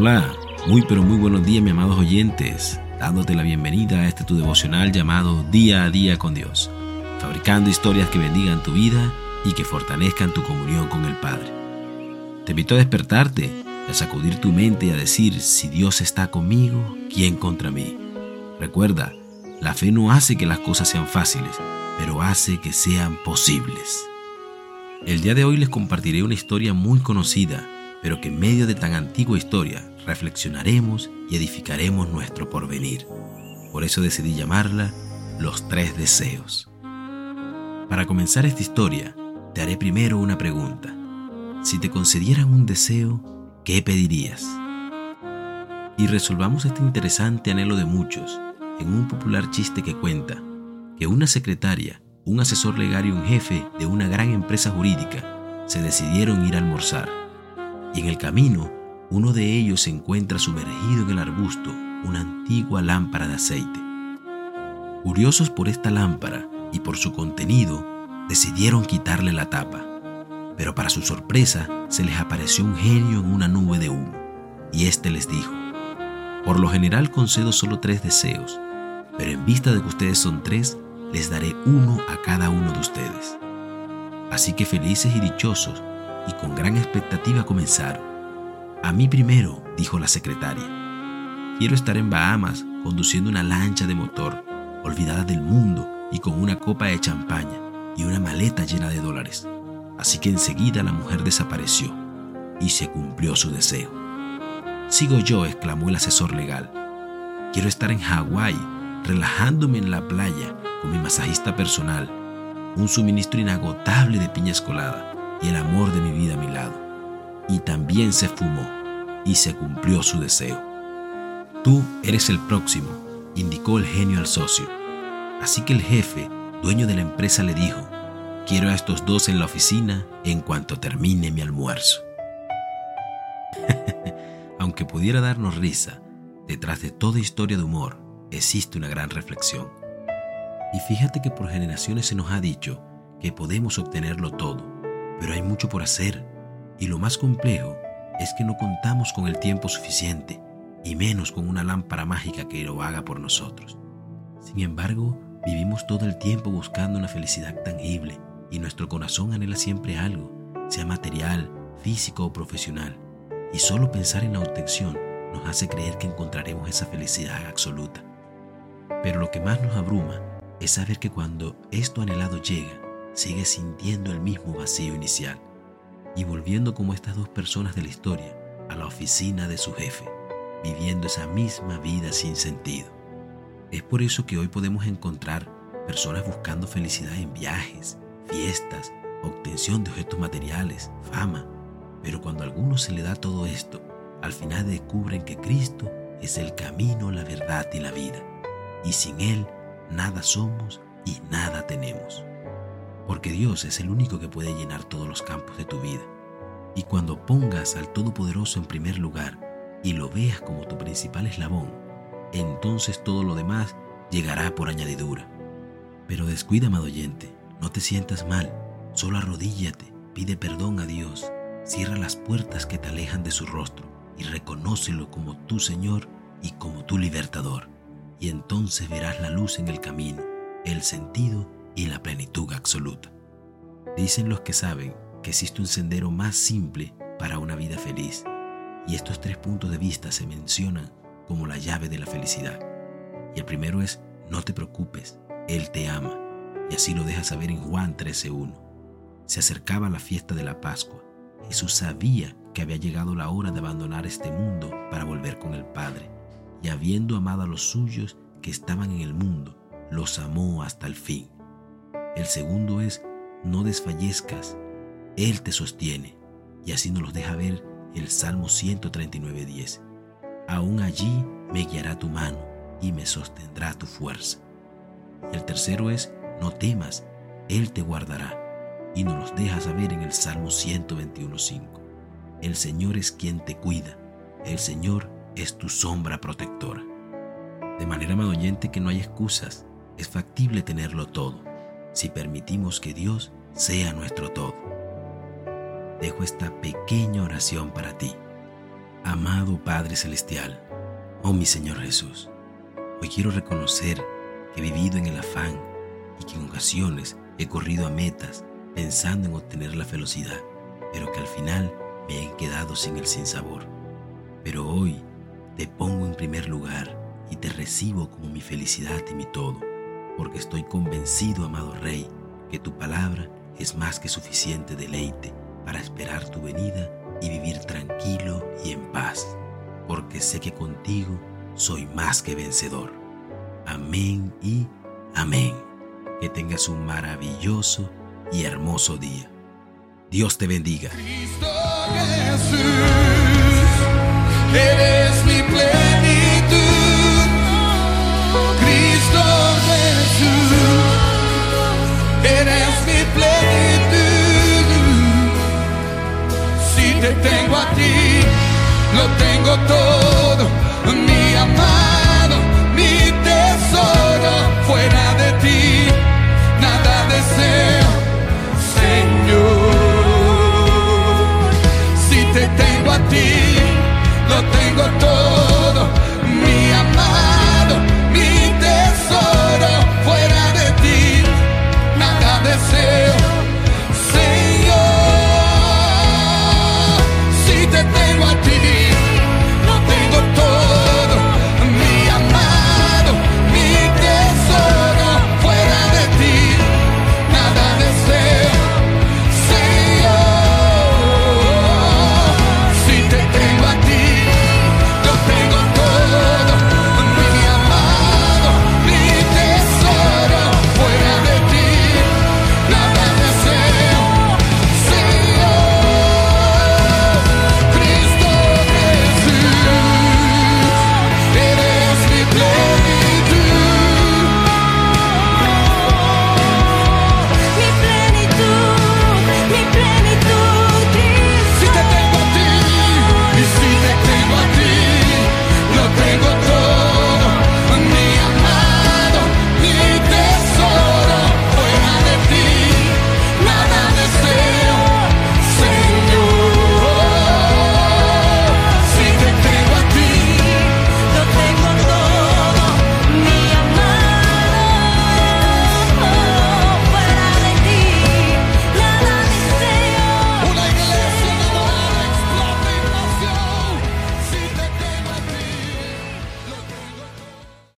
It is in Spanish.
Hola, muy pero muy buenos días mis amados oyentes, dándote la bienvenida a este tu devocional llamado Día a Día con Dios, fabricando historias que bendigan tu vida y que fortalezcan tu comunión con el Padre. Te invito a despertarte, a sacudir tu mente y a decir, si Dios está conmigo, ¿quién contra mí? Recuerda, la fe no hace que las cosas sean fáciles, pero hace que sean posibles. El día de hoy les compartiré una historia muy conocida, pero que en medio de tan antigua historia reflexionaremos y edificaremos nuestro porvenir. Por eso decidí llamarla Los Tres Deseos. Para comenzar esta historia, te haré primero una pregunta. Si te concedieran un deseo, ¿qué pedirías? Y resolvamos este interesante anhelo de muchos en un popular chiste que cuenta que una secretaria, un asesor legal y un jefe de una gran empresa jurídica se decidieron ir a almorzar. Y en el camino, uno de ellos se encuentra sumergido en el arbusto una antigua lámpara de aceite. Curiosos por esta lámpara y por su contenido, decidieron quitarle la tapa. Pero para su sorpresa, se les apareció un genio en una nube de humo, y éste les dijo, Por lo general concedo solo tres deseos, pero en vista de que ustedes son tres, les daré uno a cada uno de ustedes. Así que felices y dichosos, y con gran expectativa comenzaron. A mí primero, dijo la secretaria. Quiero estar en Bahamas conduciendo una lancha de motor, olvidada del mundo y con una copa de champaña y una maleta llena de dólares. Así que enseguida la mujer desapareció y se cumplió su deseo. Sigo yo, exclamó el asesor legal. Quiero estar en Hawái relajándome en la playa con mi masajista personal, un suministro inagotable de piña escolada y el amor de mi vida a mi lado. Y también se fumó y se cumplió su deseo. Tú eres el próximo, indicó el genio al socio. Así que el jefe, dueño de la empresa, le dijo, quiero a estos dos en la oficina en cuanto termine mi almuerzo. Aunque pudiera darnos risa, detrás de toda historia de humor existe una gran reflexión. Y fíjate que por generaciones se nos ha dicho que podemos obtenerlo todo, pero hay mucho por hacer, y lo más complejo es que no contamos con el tiempo suficiente, y menos con una lámpara mágica que lo haga por nosotros. Sin embargo, vivimos todo el tiempo buscando una felicidad tangible, y nuestro corazón anhela siempre algo, sea material, físico o profesional, y solo pensar en la obtención nos hace creer que encontraremos esa felicidad absoluta. Pero lo que más nos abruma es saber que cuando esto anhelado llega, sigue sintiendo el mismo vacío inicial y volviendo como estas dos personas de la historia a la oficina de su jefe, viviendo esa misma vida sin sentido. Es por eso que hoy podemos encontrar personas buscando felicidad en viajes, fiestas, obtención de objetos materiales, fama, pero cuando a algunos se le da todo esto, al final descubren que Cristo es el camino, la verdad y la vida y sin Él nada somos y nada tenemos. Porque Dios es el único que puede llenar todos los campos de tu vida. Y cuando pongas al Todopoderoso en primer lugar y lo veas como tu principal eslabón, entonces todo lo demás llegará por añadidura. Pero descuida, amado oyente, no te sientas mal, solo arrodíllate, pide perdón a Dios, cierra las puertas que te alejan de su rostro y reconócelo como tu Señor y como tu libertador y entonces verás la luz en el camino, el sentido y la plenitud absoluta. Dicen los que saben que existe un sendero más simple para una vida feliz, y estos tres puntos de vista se mencionan como la llave de la felicidad. Y el primero es, no te preocupes, Él te ama, y así lo deja saber en Juan 13.1. Se acercaba la fiesta de la Pascua. Jesús sabía que había llegado la hora de abandonar este mundo para volver con el Padre y habiendo amado a los suyos que estaban en el mundo, los amó hasta el fin. El segundo es, no desfallezcas, Él te sostiene, y así nos los deja ver el Salmo 139.10. Aún allí me guiará tu mano y me sostendrá tu fuerza. El tercero es, no temas, Él te guardará, y nos los deja saber en el Salmo 121.5. El Señor es quien te cuida, el Señor es tu sombra protectora. De manera madoyente que no hay excusas, es factible tenerlo todo, si permitimos que Dios sea nuestro todo. Dejo esta pequeña oración para ti. Amado Padre Celestial, oh mi Señor Jesús, hoy quiero reconocer que he vivido en el afán y que en ocasiones he corrido a metas pensando en obtener la felicidad, pero que al final me he quedado sin el sinsabor. Pero hoy te pongo en primer lugar y te recibo como mi felicidad y mi todo, porque estoy convencido, amado Rey, que tu palabra es más que suficiente deleite para esperar tu venida y vivir tranquilo y en paz, porque sé que contigo soy más que vencedor. Amén y amén. Que tengas un maravilloso y hermoso día. Dios te bendiga. Cristo Jesús, eres mi plenitud. Tengo.